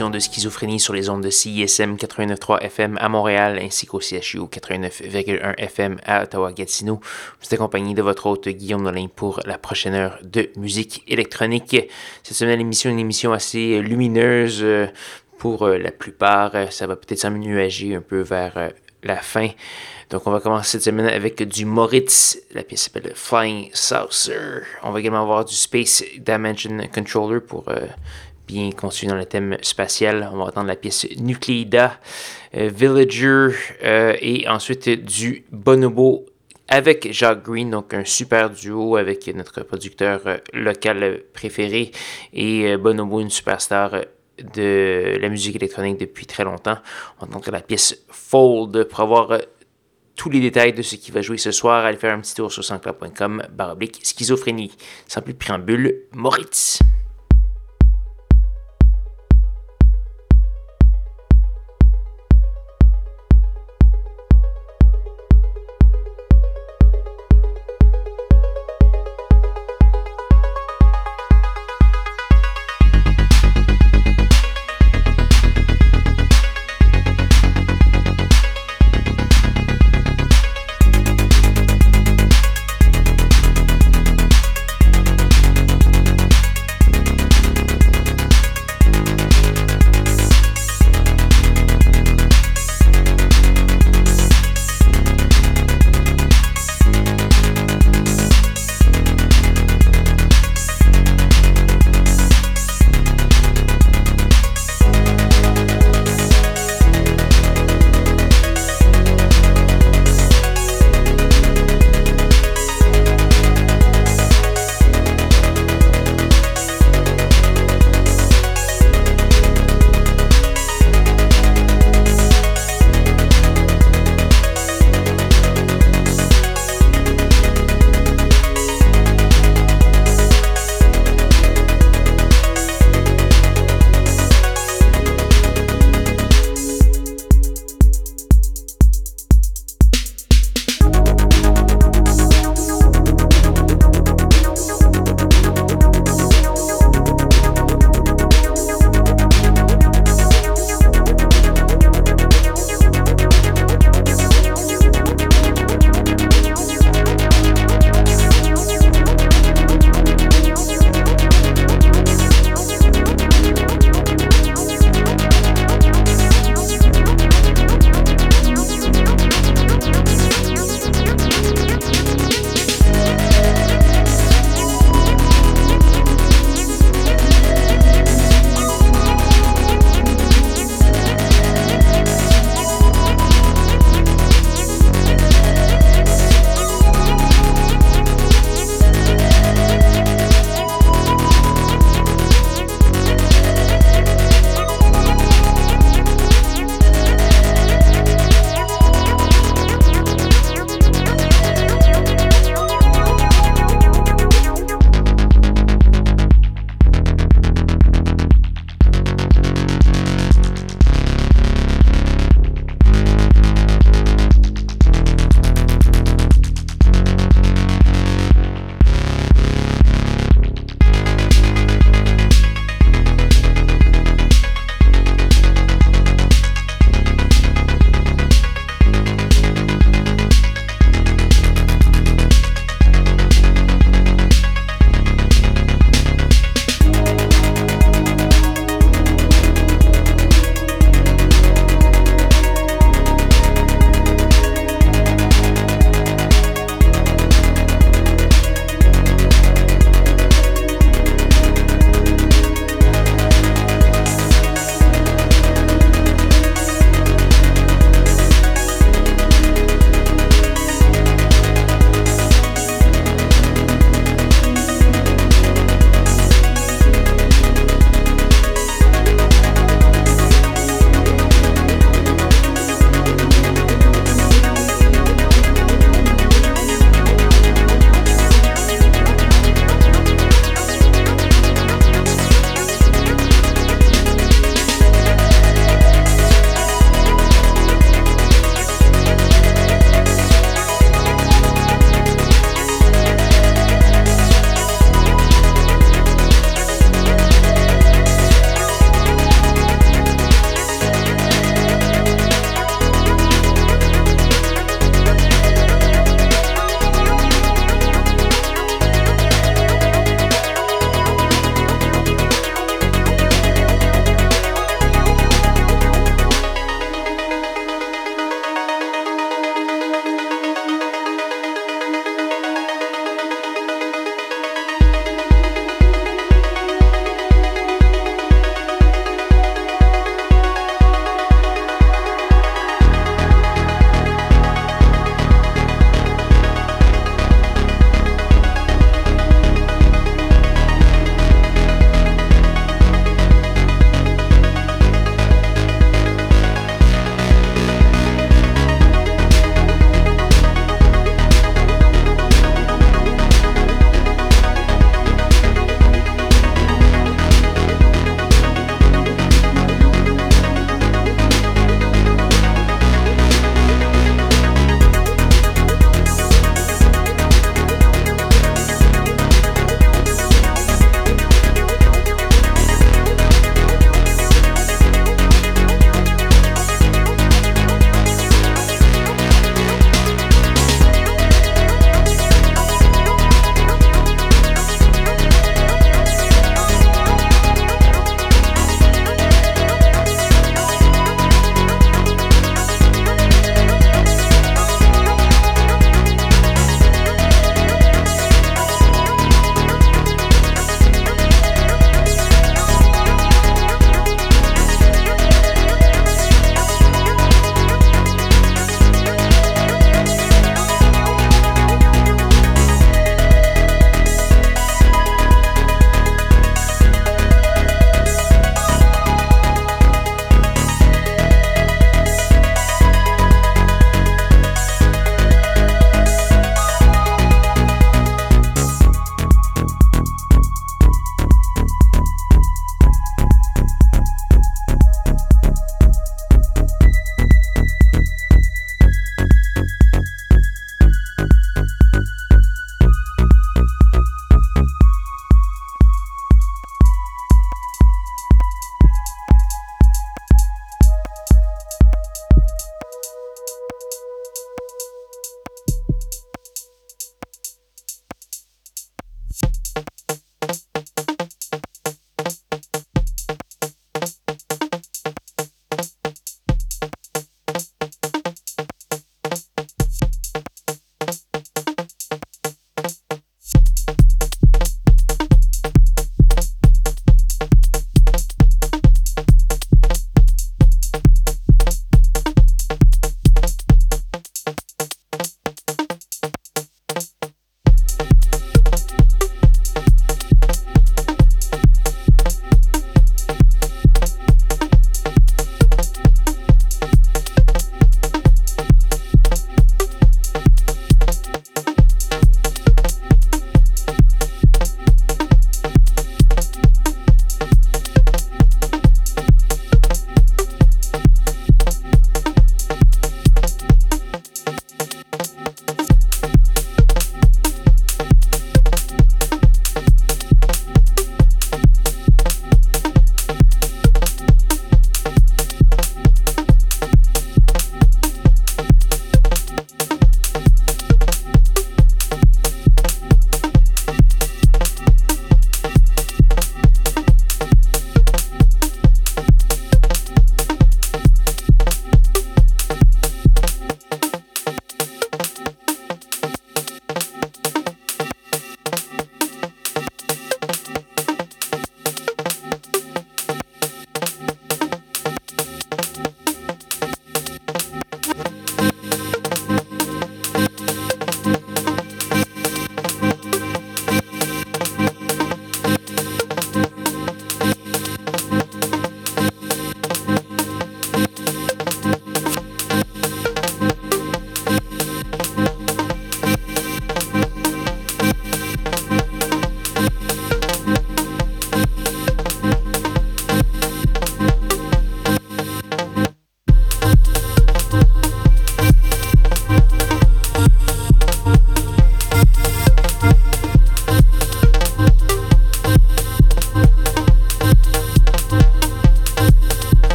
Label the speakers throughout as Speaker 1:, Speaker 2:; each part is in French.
Speaker 1: De Schizophrénie sur les ondes de CISM 89.3 FM à Montréal ainsi qu'au CHU 89.1 FM à Ottawa-Gatineau. Vous êtes accompagné de votre hôte Guillaume Nolin pour la prochaine heure de musique électronique. Cette semaine, l'émission est une émission assez lumineuse euh, pour euh, la plupart. Ça va peut-être s'amenuager un peu vers euh, la fin. Donc, on va commencer cette semaine avec du Moritz. La pièce s'appelle Flying Saucer. On va également avoir du Space Dimension Controller pour bien conçu dans le thème spatial. On va entendre la pièce Nucleida, euh, Villager euh, et ensuite du Bonobo avec Jacques Green, donc un super duo avec notre producteur euh, local préféré et Bonobo, une superstar de la musique électronique depuis très longtemps. On entendra la pièce Fold pour avoir tous les détails de ce qui va jouer ce soir. Allez faire un petit tour sur sanscloud.com, baroblique, schizophrénie. Sans plus de préambule, Moritz.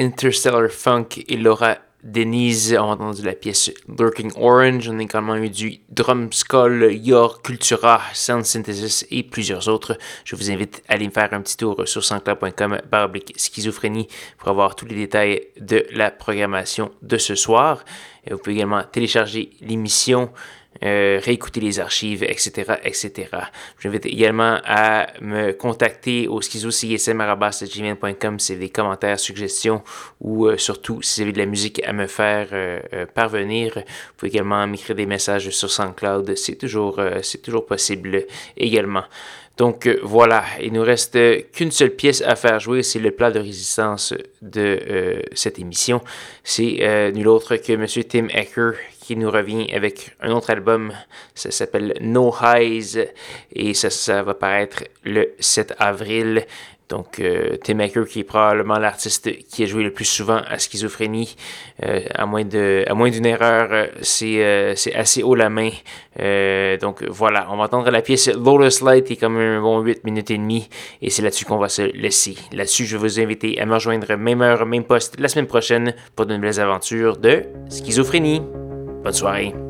Speaker 1: Interstellar Funk et Laura Denise. On a entendu la pièce Lurking Orange. On a également eu du Drum Skull, Yor Cultura, Sound Synthesis et plusieurs autres. Je vous invite à aller me faire un petit tour sur sanscloud.com baroblique schizophrénie pour avoir tous les détails de la programmation de ce soir. Et vous pouvez également télécharger l'émission euh, réécouter les archives, etc., etc. J'invite également à me contacter au schizocism.gmail.com si vous avez des commentaires, suggestions ou euh, surtout si vous avez de la musique à me faire euh, parvenir. Vous pouvez également m'écrire des messages sur SoundCloud, c'est toujours, c'est toujours possible également. Donc voilà, il nous reste qu'une seule pièce à faire jouer, c'est le plat de résistance de cette émission. C'est nul autre que M. Tim Ecker qui nous revient avec un autre album. Ça s'appelle No Highs et ça, va paraître le 7 avril. Donc, euh, Tim Maker, qui est probablement l'artiste qui a joué le plus souvent à schizophrénie, euh, à moins de, à moins d'une erreur, euh, c'est, c'est assez haut la main. donc voilà, on va entendre la pièce Lotus Light qui est comme un bon 8 minutes et demie, et c'est là-dessus qu'on va se laisser. Là-dessus, je vais vous inviter à me rejoindre même heure, même poste la semaine prochaine pour de nouvelles aventures de schizophrénie. But why?